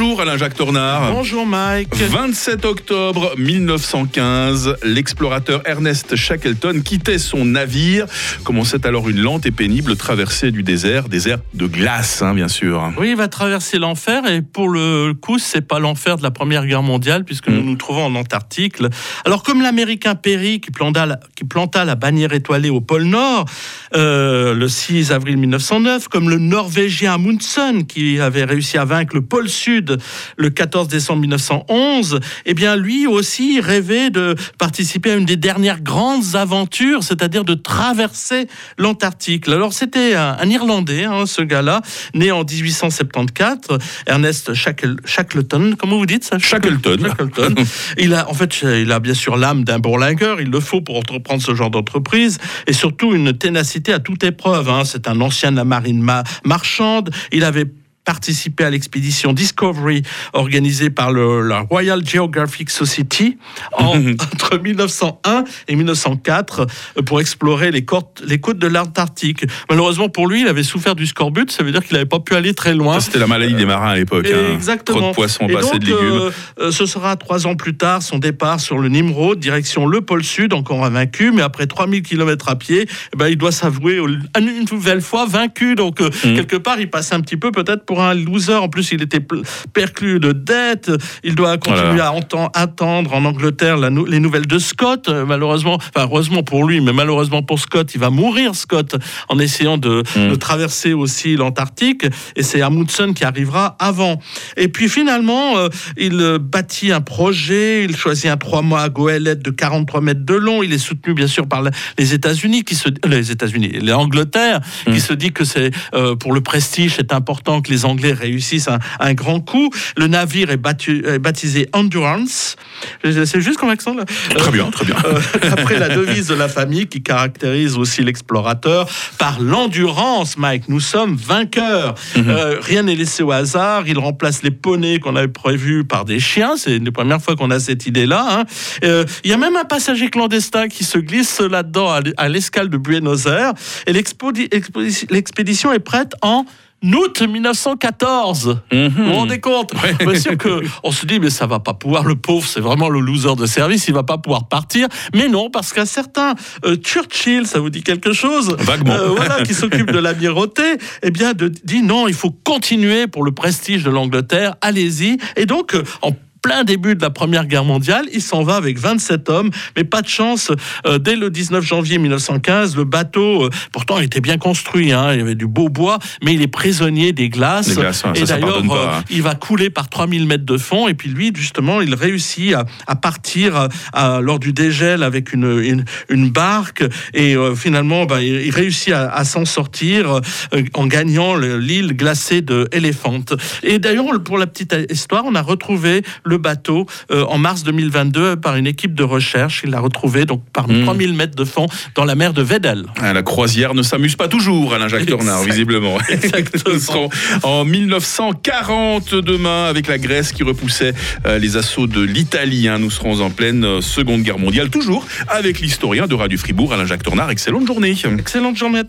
Bonjour Alain-Jacques Tornard. Bonjour Mike. 27 octobre 1915, l'explorateur Ernest Shackleton quittait son navire. Commençait alors une lente et pénible traversée du désert, désert de glace, hein, bien sûr. Oui, il va traverser l'enfer et pour le coup, c'est pas l'enfer de la Première Guerre mondiale puisque nous Mm. nous trouvons en Antarctique. Alors comme l'Américain Perry qui planta, la, qui planta la bannière étoilée au pôle Nord euh, le 6 avril 1909, comme le Norvégien Amundsen qui avait réussi à vaincre le pôle Sud le 14 décembre 1911, eh bien lui aussi rêvait de participer à une des dernières grandes aventures, c'est-à-dire de traverser l'Antarctique. Alors c'était un, un Irlandais, hein, ce gars-là, né en 1874, Ernest Shackle- Shackleton, comment vous dites ça? Shackleton. Shackleton. il a, en fait, il a bien sûr l'âme d'un bourlingueur, il le faut pour entreprendre ce genre d'entreprise, et surtout une ténacité à toute épreuve. hein. C'est un ancien de la marine ma- marchande. Il avait participé à l'expédition Discovery organisée par le, la Royal Geographic Society en- entre 1901 et 1904 euh, pour explorer les côtes, les côtes de l'Antarctique. Malheureusement pour lui, il avait souffert du scorbut, ça veut dire qu'il n'avait pas pu aller très loin. C'était la maladie des marins à l'époque. hein. Exactement. Trop de poissons, pas assez de légumes. euh, euh, ce sera trois ans plus tard son départ sur le Nimrod, direction le pôle Sud, encore invaincu, mais après 3000 km à pied, eh ben, il doit s'avouer une nouvelle fois vaincu. Donc, euh, Mm. quelque part, il passe un petit peu peut-être pour un loser. En plus, il était perclus de dettes. Il doit continuer Voilà. à attendre en Angleterre la nou- les nouvelles de Scott. Euh, malheureusement, enfin, heureusement pour lui, mais malheureusement pour Scott, il va mourir, Scott, en essayant de, Mm. de traverser aussi l'Antarctique. Et c'est Amundsen qui arrivera avant. Et puis finalement, euh, il euh, bâtit un projet, il choisit un trois mois à goélette de 43 mètres de long. Il est soutenu bien sûr par les États-Unis, qui se, les États-Unis, l'Angleterre, Mm. qui se dit que c'est euh, pour le prestige, c'est important que les Anglais réussissent un, un grand coup. Le navire est, battu- est baptisé Endurance. C'est juste comme accent là. Très bien, très bien. Euh, après la devise de la famille qui caractérise aussi l'explorateur par l'endurance, Mike. Nous sommes vainqueurs. Euh, rien n'est laissé au hasard. Il remplace les poneys qu'on avait prévus par des chiens. C'est une des premières fois qu'on a cette idée-là. hein. Euh, Il y a même un passager clandestin qui se glisse là-dedans à l'escale de Buenos Aires. Et l'expédition est prête en août 1914. Mhm. Vous vous rendez compte Bien sûr que on se dit mais ça va pas pouvoir le pauvre c'est vraiment le loser de service il va pas pouvoir partir mais non parce qu'un certain euh, Churchill ça vous dit quelque chose? Vaguement. Euh, voilà qui s'occupe de l'amirauté eh bien de, dit non il faut continuer pour le prestige de l'Angleterre allez-y et donc euh, en plein début de la Première Guerre mondiale, il s'en va avec 27 hommes, mais pas de chance. euh, dès le 19 janvier 1915, le bateau, euh, pourtant, était bien construit, hein, il y avait du beau bois, mais il est prisonnier des glaces. Et d'ailleurs, euh, hein. il va couler par 3000 mètres de fond, et puis lui, justement, il réussit à, à partir à- à- lors du dégel avec une, une, une barque, et euh, finalement, bah, il, il réussit à, à s'en sortir euh, en gagnant le- l'île glacée de Elephant. Et d'ailleurs, pour la petite histoire, on a retrouvé le bateau euh, en mars 2022 par une équipe de recherche. Il l'a retrouvé donc par Mm. 3000 mètres de fond dans la mer de Weddell. Ah, La croisière ne s'amuse pas toujours, Alain-Jacques Tornard, Exact- visiblement. exactement. Nous serons en 1940 demain avec la Grèce qui repoussait euh, les assauts de l'Italie. hein. Nous serons en pleine euh, Seconde Guerre mondiale, toujours avec l'historien de Radio Fribourg, Alain-Jacques Tornard. Excellente journée. Excellente journée.